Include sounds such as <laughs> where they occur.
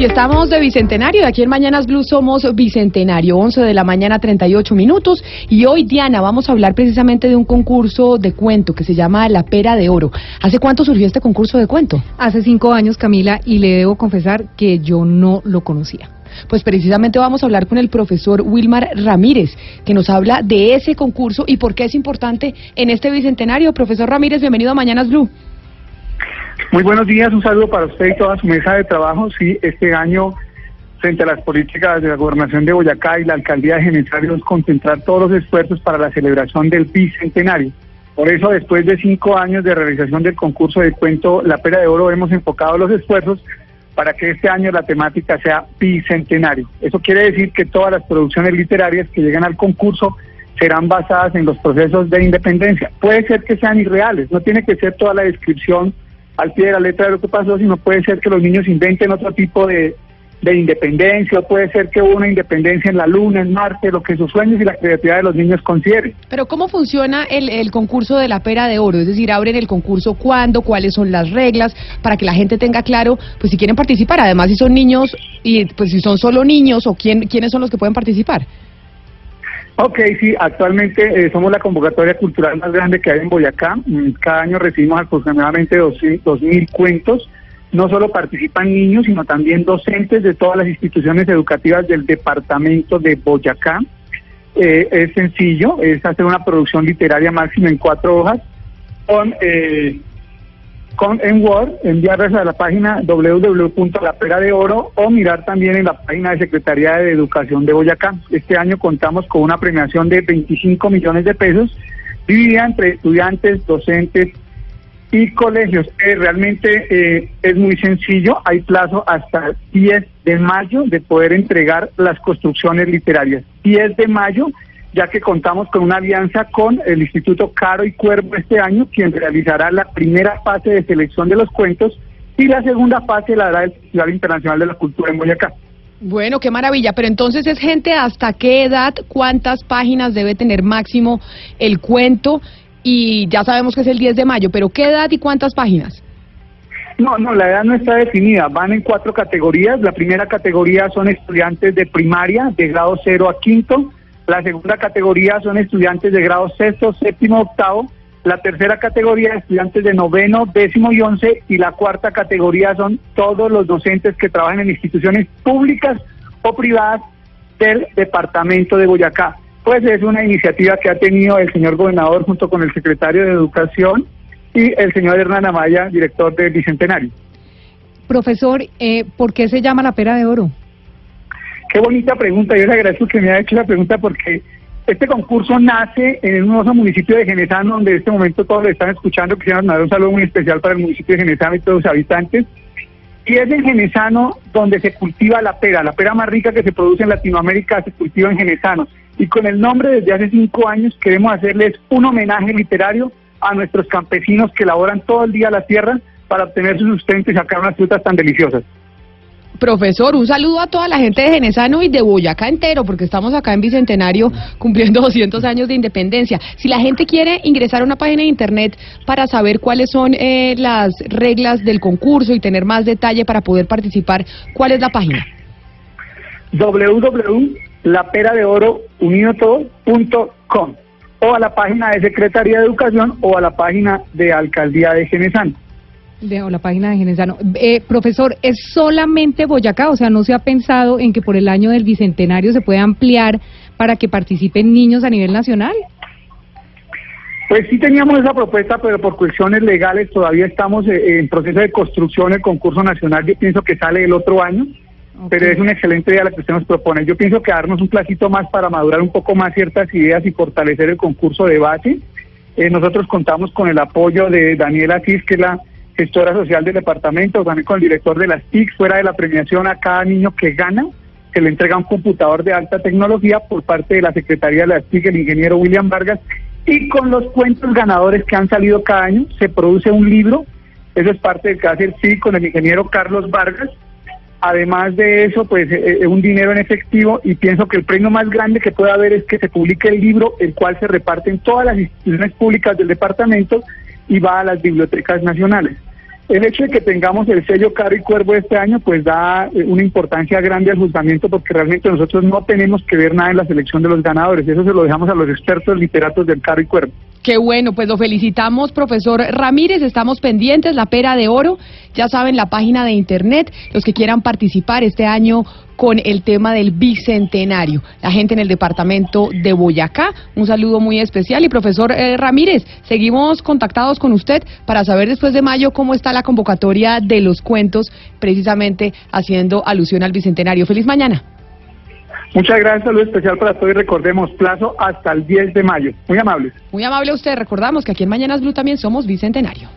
Y estamos de Bicentenario, aquí en Mañanas Blue somos Bicentenario, 11 de la mañana 38 minutos. Y hoy, Diana, vamos a hablar precisamente de un concurso de cuento que se llama La Pera de Oro. ¿Hace cuánto surgió este concurso de cuento? Hace cinco años, Camila, y le debo confesar que yo no lo conocía. Pues precisamente vamos a hablar con el profesor Wilmar Ramírez, que nos habla de ese concurso y por qué es importante en este Bicentenario. Profesor Ramírez, bienvenido a Mañanas Blue. Muy buenos días, un saludo para usted y toda su mesa de trabajo. Sí, este año, frente a las políticas de la gobernación de Boyacá y la alcaldía de Genesario, es concentrar todos los esfuerzos para la celebración del bicentenario. Por eso, después de cinco años de realización del concurso de cuento La Pera de Oro, hemos enfocado los esfuerzos para que este año la temática sea bicentenario. Eso quiere decir que todas las producciones literarias que llegan al concurso serán basadas en los procesos de independencia. Puede ser que sean irreales, no tiene que ser toda la descripción al pie de la letra de lo que pasó, sino puede ser que los niños inventen otro tipo de, de independencia, o puede ser que hubo una independencia en la Luna, en Marte, lo que sus sueños y la creatividad de los niños consideren. Pero ¿cómo funciona el, el concurso de la pera de oro? Es decir, abren el concurso cuándo, cuáles son las reglas, para que la gente tenga claro, pues si quieren participar, además si son niños y pues si son solo niños o quién, quiénes son los que pueden participar. Ok, sí, actualmente eh, somos la convocatoria cultural más grande que hay en Boyacá. Mm, Cada año recibimos aproximadamente 2.000 cuentos. No solo participan niños, sino también docentes de todas las instituciones educativas del departamento de Boyacá. Eh, es sencillo, es hacer una producción literaria máxima en cuatro hojas con, eh, con en Word, enviarlas a la página www.lapera de oro o mirar también en la página de Secretaría de Educación de Boyacá. Este año contamos con una premiación de 25 millones de pesos dividida entre estudiantes, docentes y colegios. Eh, realmente eh, es muy sencillo, hay plazo hasta 10 de mayo de poder entregar las construcciones literarias. 10 de mayo, ya que contamos con una alianza con el Instituto Caro y Cuervo este año, quien realizará la primera fase de selección de los cuentos y la segunda fase la hará el Festival Internacional de la Cultura en Boyacá. Bueno, qué maravilla. Pero entonces es gente hasta qué edad, cuántas páginas debe tener máximo el cuento y ya sabemos que es el 10 de mayo, pero qué edad y cuántas páginas. No, no, la edad no está definida. Van en cuatro categorías. La primera categoría son estudiantes de primaria, de grado cero a quinto. La segunda categoría son estudiantes de grado sexto, séptimo, octavo. La tercera categoría, estudiantes de noveno, décimo y once. Y la cuarta categoría son todos los docentes que trabajan en instituciones públicas o privadas del departamento de Boyacá. Pues es una iniciativa que ha tenido el señor gobernador junto con el secretario de Educación y el señor Hernán Amaya, director del Bicentenario. Profesor, eh, ¿por qué se llama la pera de oro? Qué bonita pregunta, yo le agradezco que me haya hecho la pregunta porque este concurso nace en un hermoso municipio de Genesano, donde en este momento todos lo están escuchando. Quisiera mandar un saludo muy especial para el municipio de Genesano y todos sus habitantes. Y es en Genesano donde se cultiva la pera. La pera más rica que se produce en Latinoamérica se cultiva en Genesano. Y con el nombre desde hace cinco años queremos hacerles un homenaje literario a nuestros campesinos que laboran todo el día la tierra para obtener su sustento y sacar unas frutas tan deliciosas. Profesor, un saludo a toda la gente de Genesano y de Boyacá entero, porque estamos acá en Bicentenario cumpliendo <laughs> 200 años de independencia. Si la gente quiere ingresar a una página de internet para saber cuáles son eh, las reglas del concurso y tener más detalle para poder participar, ¿cuál es la página? www.laperadeorounidotodo.com o a la página de Secretaría de Educación o a la página de Alcaldía de Genesano. De, o la página de Genesano. Eh, profesor, ¿es solamente Boyacá? O sea, ¿no se ha pensado en que por el año del Bicentenario se puede ampliar para que participen niños a nivel nacional? Pues sí teníamos esa propuesta, pero por cuestiones legales todavía estamos eh, en proceso de construcción el concurso nacional. Yo pienso que sale el otro año, pero es una excelente idea la que usted nos propone. Yo pienso que darnos un placito más para madurar un poco más ciertas ideas y fortalecer el concurso de base. Eh, nosotros contamos con el apoyo de Daniela Cis, que es la gestora social del departamento, también con el director de las TIC, fuera de la premiación a cada niño que gana, se le entrega un computador de alta tecnología por parte de la Secretaría de las TIC, el ingeniero William Vargas, y con los cuentos ganadores que han salido cada año se produce un libro, eso es parte del que hace el CIC con el ingeniero Carlos Vargas, además de eso, pues eh, eh, un dinero en efectivo y pienso que el premio más grande que puede haber es que se publique el libro, el cual se reparte en todas las instituciones públicas del departamento y va a las bibliotecas nacionales. El hecho de que tengamos el sello Caro y Cuervo este año, pues da eh, una importancia grande al juzgamiento porque realmente nosotros no tenemos que ver nada en la selección de los ganadores. Eso se lo dejamos a los expertos literatos del Caro y Cuervo. Qué bueno, pues lo felicitamos, profesor Ramírez. Estamos pendientes, la pera de oro. Ya saben, la página de internet, los que quieran participar este año con el tema del bicentenario. La gente en el departamento de Boyacá, un saludo muy especial. Y profesor eh, Ramírez, seguimos contactados con usted para saber después de mayo cómo está la convocatoria de los cuentos, precisamente haciendo alusión al bicentenario. Feliz mañana. Muchas gracias, saludo especial para todos y recordemos plazo hasta el 10 de mayo. Muy amables. Muy amable usted, recordamos que aquí en Mañanas Blue también somos bicentenario.